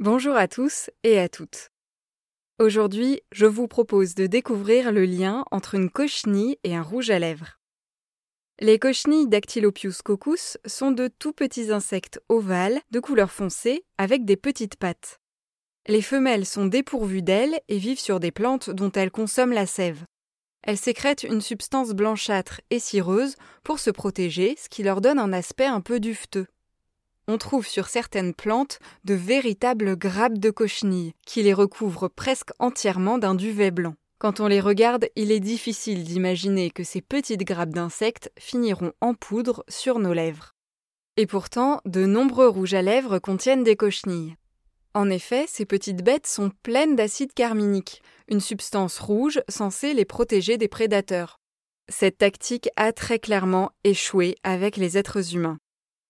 Bonjour à tous et à toutes. Aujourd'hui, je vous propose de découvrir le lien entre une cochenille et un rouge à lèvres. Les cochenilles Dactylopius coccus sont de tout petits insectes ovales de couleur foncée avec des petites pattes. Les femelles sont dépourvues d'ailes et vivent sur des plantes dont elles consomment la sève. Elles sécrètent une substance blanchâtre et cireuse pour se protéger, ce qui leur donne un aspect un peu duveteux on trouve sur certaines plantes de véritables grappes de cochenilles qui les recouvrent presque entièrement d'un duvet blanc. Quand on les regarde, il est difficile d'imaginer que ces petites grappes d'insectes finiront en poudre sur nos lèvres. Et pourtant, de nombreux rouges à lèvres contiennent des cochenilles. En effet, ces petites bêtes sont pleines d'acide carminique, une substance rouge censée les protéger des prédateurs. Cette tactique a très clairement échoué avec les êtres humains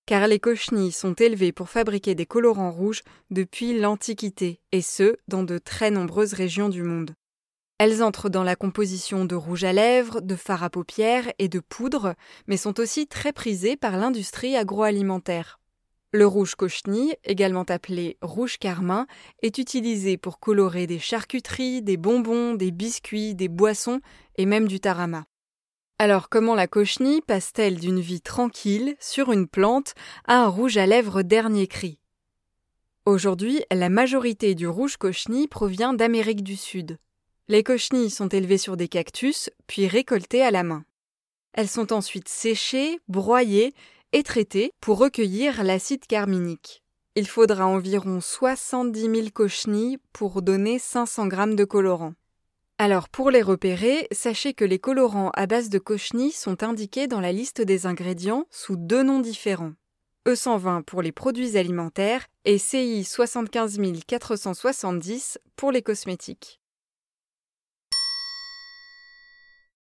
car les cochenilles sont élevées pour fabriquer des colorants rouges depuis l'Antiquité, et ce, dans de très nombreuses régions du monde. Elles entrent dans la composition de rouge à lèvres, de fard à paupières et de poudre, mais sont aussi très prisées par l'industrie agroalimentaire. Le rouge cochenille, également appelé rouge carmin, est utilisé pour colorer des charcuteries, des bonbons, des biscuits, des boissons et même du tarama. Alors comment la cochenille passe-t-elle d'une vie tranquille sur une plante à un rouge à lèvres dernier cri? Aujourd'hui, la majorité du rouge cochenille provient d'Amérique du Sud. Les cochenilles sont élevées sur des cactus, puis récoltées à la main. Elles sont ensuite séchées, broyées et traitées pour recueillir l'acide carminique. Il faudra environ 70 000 cochenilles pour donner 500 grammes de colorant. Alors pour les repérer, sachez que les colorants à base de cochenille sont indiqués dans la liste des ingrédients sous deux noms différents. E120 pour les produits alimentaires et CI 75470 pour les cosmétiques.